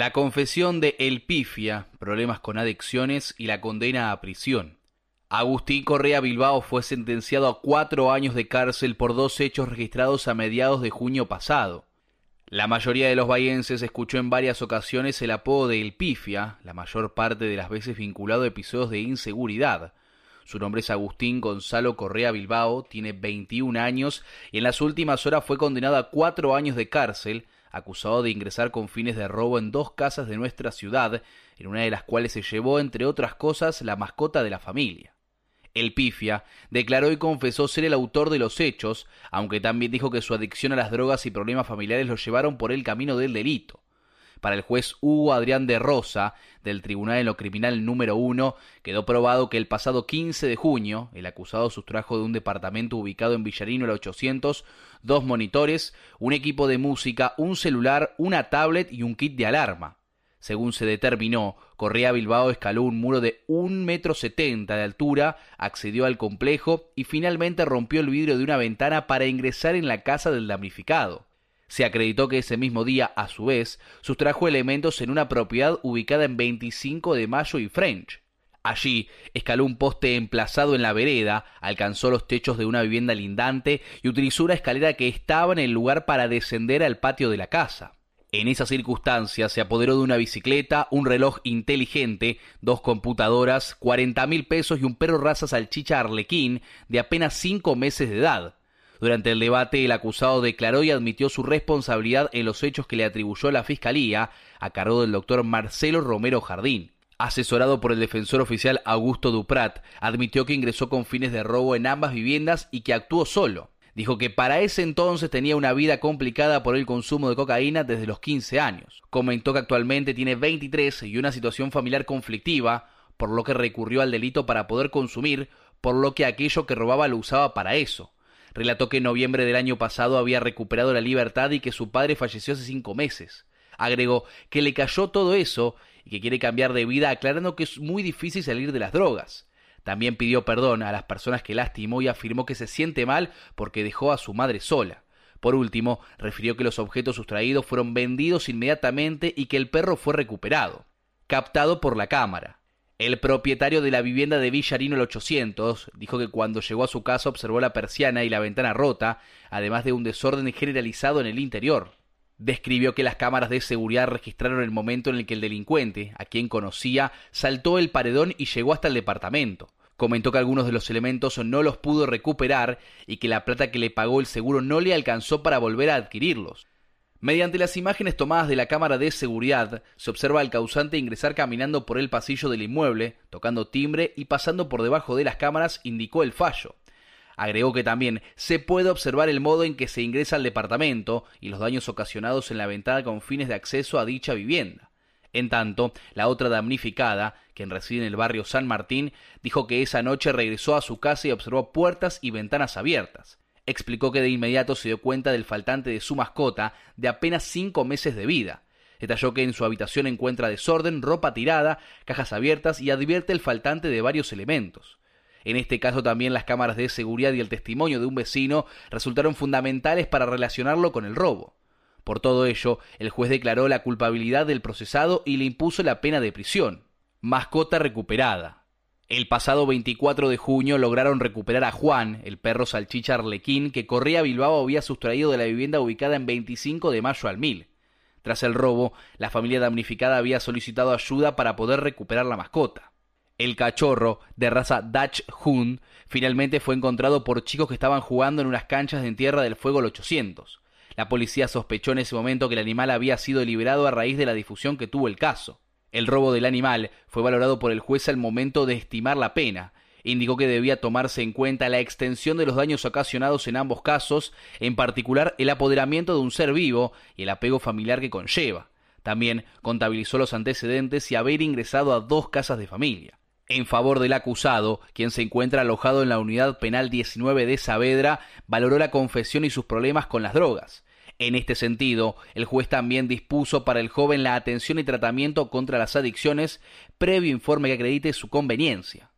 La confesión de El Pifia, problemas con adicciones y la condena a prisión. Agustín Correa Bilbao fue sentenciado a cuatro años de cárcel por dos hechos registrados a mediados de junio pasado. La mayoría de los bahienses escuchó en varias ocasiones el apodo de El Pifia, la mayor parte de las veces vinculado a episodios de inseguridad. Su nombre es Agustín Gonzalo Correa Bilbao, tiene 21 años y en las últimas horas fue condenado a cuatro años de cárcel, acusado de ingresar con fines de robo en dos casas de nuestra ciudad, en una de las cuales se llevó, entre otras cosas, la mascota de la familia. El Pifia declaró y confesó ser el autor de los hechos, aunque también dijo que su adicción a las drogas y problemas familiares lo llevaron por el camino del delito. Para el juez Hugo Adrián de Rosa, del Tribunal en lo Criminal número 1, quedó probado que el pasado 15 de junio, el acusado sustrajo de un departamento ubicado en Villarino el 800 dos monitores, un equipo de música, un celular, una tablet y un kit de alarma. Según se determinó, Correa Bilbao escaló un muro de un metro setenta de altura, accedió al complejo y finalmente rompió el vidrio de una ventana para ingresar en la casa del damnificado. Se acreditó que ese mismo día, a su vez, sustrajo elementos en una propiedad ubicada en 25 de Mayo y French. Allí escaló un poste emplazado en la vereda, alcanzó los techos de una vivienda lindante y utilizó una escalera que estaba en el lugar para descender al patio de la casa. En esas circunstancias se apoderó de una bicicleta, un reloj inteligente, dos computadoras, cuarenta mil pesos y un perro raza salchicha arlequín de apenas cinco meses de edad. Durante el debate, el acusado declaró y admitió su responsabilidad en los hechos que le atribuyó la Fiscalía a cargo del doctor Marcelo Romero Jardín. Asesorado por el defensor oficial Augusto Duprat, admitió que ingresó con fines de robo en ambas viviendas y que actuó solo. Dijo que para ese entonces tenía una vida complicada por el consumo de cocaína desde los 15 años. Comentó que actualmente tiene 23 y una situación familiar conflictiva, por lo que recurrió al delito para poder consumir, por lo que aquello que robaba lo usaba para eso. Relató que en noviembre del año pasado había recuperado la libertad y que su padre falleció hace cinco meses. Agregó que le cayó todo eso y que quiere cambiar de vida aclarando que es muy difícil salir de las drogas. También pidió perdón a las personas que lastimó y afirmó que se siente mal porque dejó a su madre sola. Por último, refirió que los objetos sustraídos fueron vendidos inmediatamente y que el perro fue recuperado. Captado por la cámara. El propietario de la vivienda de Villarino el 800 dijo que cuando llegó a su casa observó la persiana y la ventana rota, además de un desorden generalizado en el interior. Describió que las cámaras de seguridad registraron el momento en el que el delincuente, a quien conocía, saltó el paredón y llegó hasta el departamento. Comentó que algunos de los elementos no los pudo recuperar y que la plata que le pagó el seguro no le alcanzó para volver a adquirirlos. Mediante las imágenes tomadas de la cámara de seguridad, se observa al causante ingresar caminando por el pasillo del inmueble, tocando timbre y pasando por debajo de las cámaras, indicó el fallo. Agregó que también se puede observar el modo en que se ingresa al departamento y los daños ocasionados en la ventana con fines de acceso a dicha vivienda. En tanto, la otra damnificada, quien reside en el barrio San Martín, dijo que esa noche regresó a su casa y observó puertas y ventanas abiertas. Explicó que de inmediato se dio cuenta del faltante de su mascota de apenas cinco meses de vida. Detalló que en su habitación encuentra desorden, ropa tirada, cajas abiertas y advierte el faltante de varios elementos. En este caso también las cámaras de seguridad y el testimonio de un vecino resultaron fundamentales para relacionarlo con el robo. Por todo ello, el juez declaró la culpabilidad del procesado y le impuso la pena de prisión. Mascota recuperada. El pasado 24 de junio lograron recuperar a Juan, el perro salchicha arlequín que corría a Bilbao había sustraído de la vivienda ubicada en 25 de mayo al mil. Tras el robo, la familia damnificada había solicitado ayuda para poder recuperar la mascota. El cachorro, de raza Dutch Hound, finalmente fue encontrado por chicos que estaban jugando en unas canchas de Tierra del Fuego el 800. La policía sospechó en ese momento que el animal había sido liberado a raíz de la difusión que tuvo el caso. El robo del animal fue valorado por el juez al momento de estimar la pena. Indicó que debía tomarse en cuenta la extensión de los daños ocasionados en ambos casos, en particular el apoderamiento de un ser vivo y el apego familiar que conlleva. También contabilizó los antecedentes y haber ingresado a dos casas de familia en favor del acusado, quien se encuentra alojado en la unidad penal 19 de Saavedra, valoró la confesión y sus problemas con las drogas. En este sentido, el juez también dispuso para el joven la atención y tratamiento contra las adicciones, previo informe que acredite su conveniencia.